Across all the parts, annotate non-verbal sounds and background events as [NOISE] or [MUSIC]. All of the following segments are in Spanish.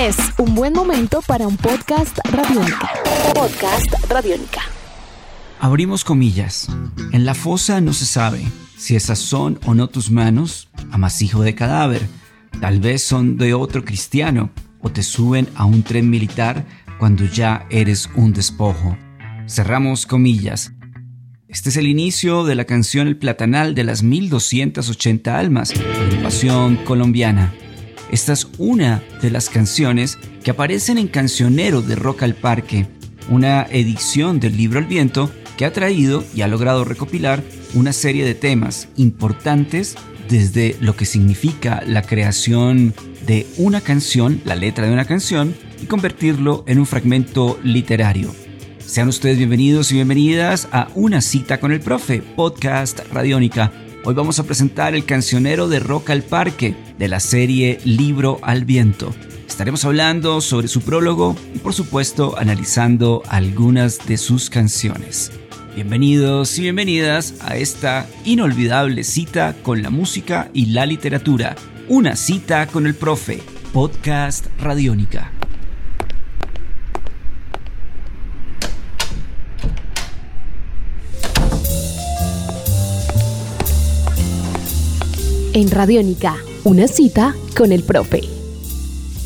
Es un buen momento para un podcast radiónica. Podcast radiónica. Abrimos comillas. En la fosa no se sabe si esas son o no tus manos, amasijo de cadáver. Tal vez son de otro cristiano o te suben a un tren militar cuando ya eres un despojo. Cerramos comillas. Este es el inicio de la canción El Platanal de las 1280 almas, de Pasión Colombiana. Esta es una de las canciones que aparecen en Cancionero de Rock al Parque, una edición del libro El Viento que ha traído y ha logrado recopilar una serie de temas importantes desde lo que significa la creación de una canción, la letra de una canción, y convertirlo en un fragmento literario. Sean ustedes bienvenidos y bienvenidas a Una cita con el profe, podcast Radiónica. Hoy vamos a presentar el cancionero de Rock al Parque de la serie Libro al Viento. Estaremos hablando sobre su prólogo y por supuesto analizando algunas de sus canciones. Bienvenidos y bienvenidas a esta inolvidable cita con la música y la literatura. Una cita con el profe, podcast Radiónica. En Radiónica, una cita con el profe.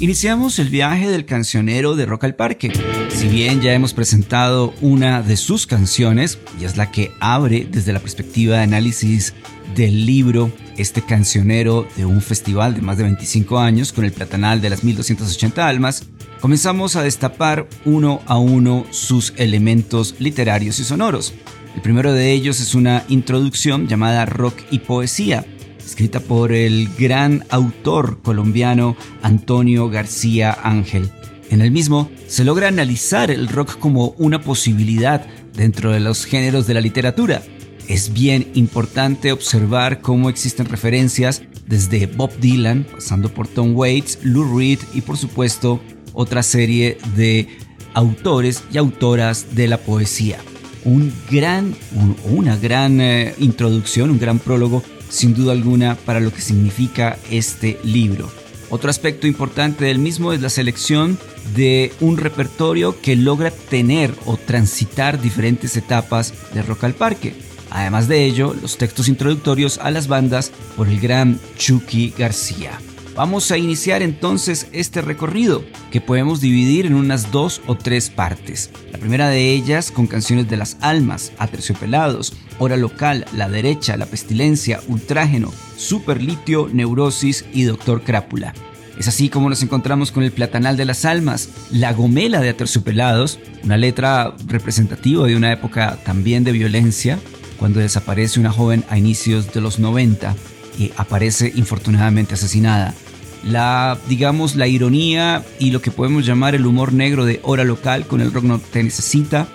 Iniciamos el viaje del cancionero de Rock al Parque. Si bien ya hemos presentado una de sus canciones, y es la que abre desde la perspectiva de análisis del libro este cancionero de un festival de más de 25 años con el platanal de las 1280 almas, comenzamos a destapar uno a uno sus elementos literarios y sonoros. El primero de ellos es una introducción llamada Rock y Poesía, escrita por el gran autor colombiano Antonio García Ángel. En el mismo se logra analizar el rock como una posibilidad dentro de los géneros de la literatura. Es bien importante observar cómo existen referencias desde Bob Dylan, pasando por Tom Waits, Lou Reed y por supuesto otra serie de autores y autoras de la poesía. Un gran, una gran eh, introducción, un gran prólogo sin duda alguna para lo que significa este libro. Otro aspecto importante del mismo es la selección de un repertorio que logra tener o transitar diferentes etapas de Rock al Parque. Además de ello, los textos introductorios a las bandas por el gran Chucky García. Vamos a iniciar entonces este recorrido que podemos dividir en unas dos o tres partes. La primera de ellas con canciones de las almas, Aterciopelados, Hora Local, La Derecha, La Pestilencia, Ultrágeno, Superlitio, Neurosis y Doctor Crápula. Es así como nos encontramos con el Platanal de las Almas, La Gomela de Aterciopelados, una letra representativa de una época también de violencia, cuando desaparece una joven a inicios de los 90 y aparece infortunadamente asesinada la, digamos, la ironía y lo que podemos llamar el humor negro de Hora Local con el rock no te necesita.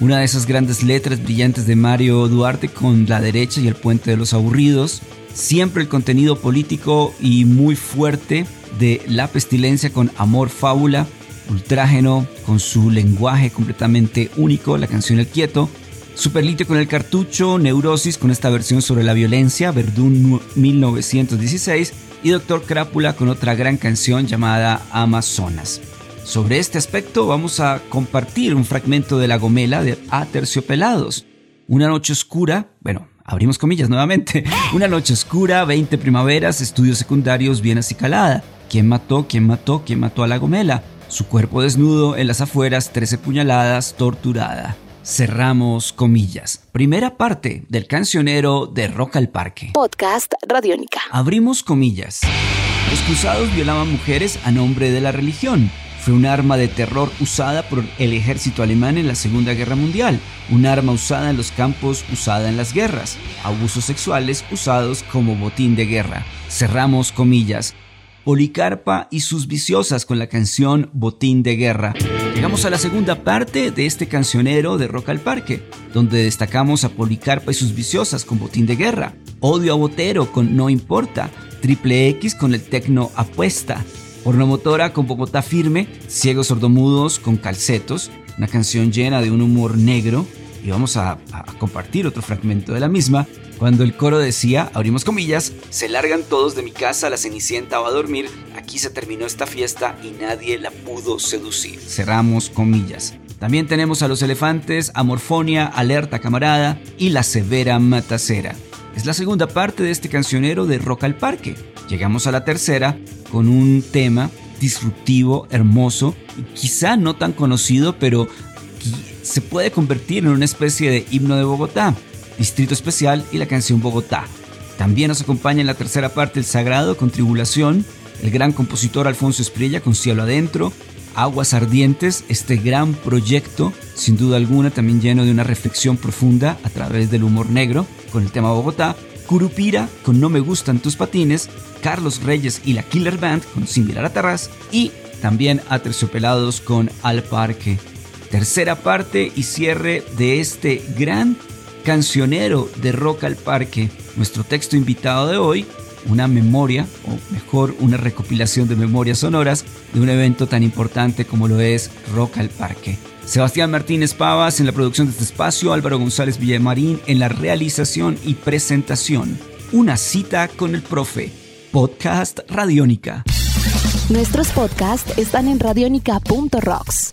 Una de esas grandes letras brillantes de Mario Duarte con La derecha y el puente de los aburridos. Siempre el contenido político y muy fuerte de La pestilencia con Amor Fábula. Ultrágeno con su lenguaje completamente único, la canción El Quieto. Superlitio con el cartucho, Neurosis con esta versión sobre la violencia, Verdún 1916 y Doctor Crápula con otra gran canción llamada Amazonas. Sobre este aspecto vamos a compartir un fragmento de la gomela de Aterciopelados. Una noche oscura, bueno, abrimos comillas nuevamente, [LAUGHS] una noche oscura, 20 primaveras, estudios secundarios bien acicalada. ¿Quién mató? ¿Quién mató? ¿Quién mató a la gomela? Su cuerpo desnudo en las afueras, 13 puñaladas, torturada. Cerramos comillas. Primera parte del cancionero de Rock al Parque. Podcast Radiónica. Abrimos comillas. Los cruzados violaban mujeres a nombre de la religión. Fue un arma de terror usada por el ejército alemán en la Segunda Guerra Mundial, un arma usada en los campos, usada en las guerras, abusos sexuales usados como botín de guerra. Cerramos comillas. Policarpa y sus viciosas con la canción Botín de Guerra. Llegamos a la segunda parte de este cancionero de Rock al Parque, donde destacamos a Policarpa y sus viciosas con Botín de Guerra, Odio a Botero con No Importa, Triple X con el Tecno Apuesta, Pornomotora con Bogotá Firme, Ciegos Sordomudos con Calcetos, una canción llena de un humor negro, y vamos a, a compartir otro fragmento de la misma, Cuando el coro decía, abrimos comillas, se largan todos de mi casa, la Cenicienta va a dormir, aquí se terminó esta fiesta y nadie la pudo seducir. Cerramos comillas. También tenemos a los elefantes, Amorfonia, Alerta Camarada y La Severa Matacera. Es la segunda parte de este cancionero de Rock al Parque. Llegamos a la tercera con un tema disruptivo, hermoso, y quizá no tan conocido, pero se puede convertir en una especie de himno de Bogotá, Distrito Especial y la canción Bogotá. También nos acompaña en la tercera parte El Sagrado con Tribulación, el gran compositor Alfonso Esprilla con Cielo Adentro, Aguas Ardientes, este gran proyecto, sin duda alguna también lleno de una reflexión profunda a través del humor negro, con el tema Bogotá, Curupira con No Me Gustan Tus Patines, Carlos Reyes y la Killer Band con Sin Mirar y también Aterciopelados con Al Parque. Tercera parte y cierre de este gran cancionero de Rock al Parque. Nuestro texto invitado de hoy, una memoria, o mejor, una recopilación de memorias sonoras de un evento tan importante como lo es Rock al Parque. Sebastián Martínez Pavas en la producción de este espacio, Álvaro González Villamarín en la realización y presentación. Una cita con el profe. Podcast Radiónica. Nuestros podcasts están en radionica.rocks,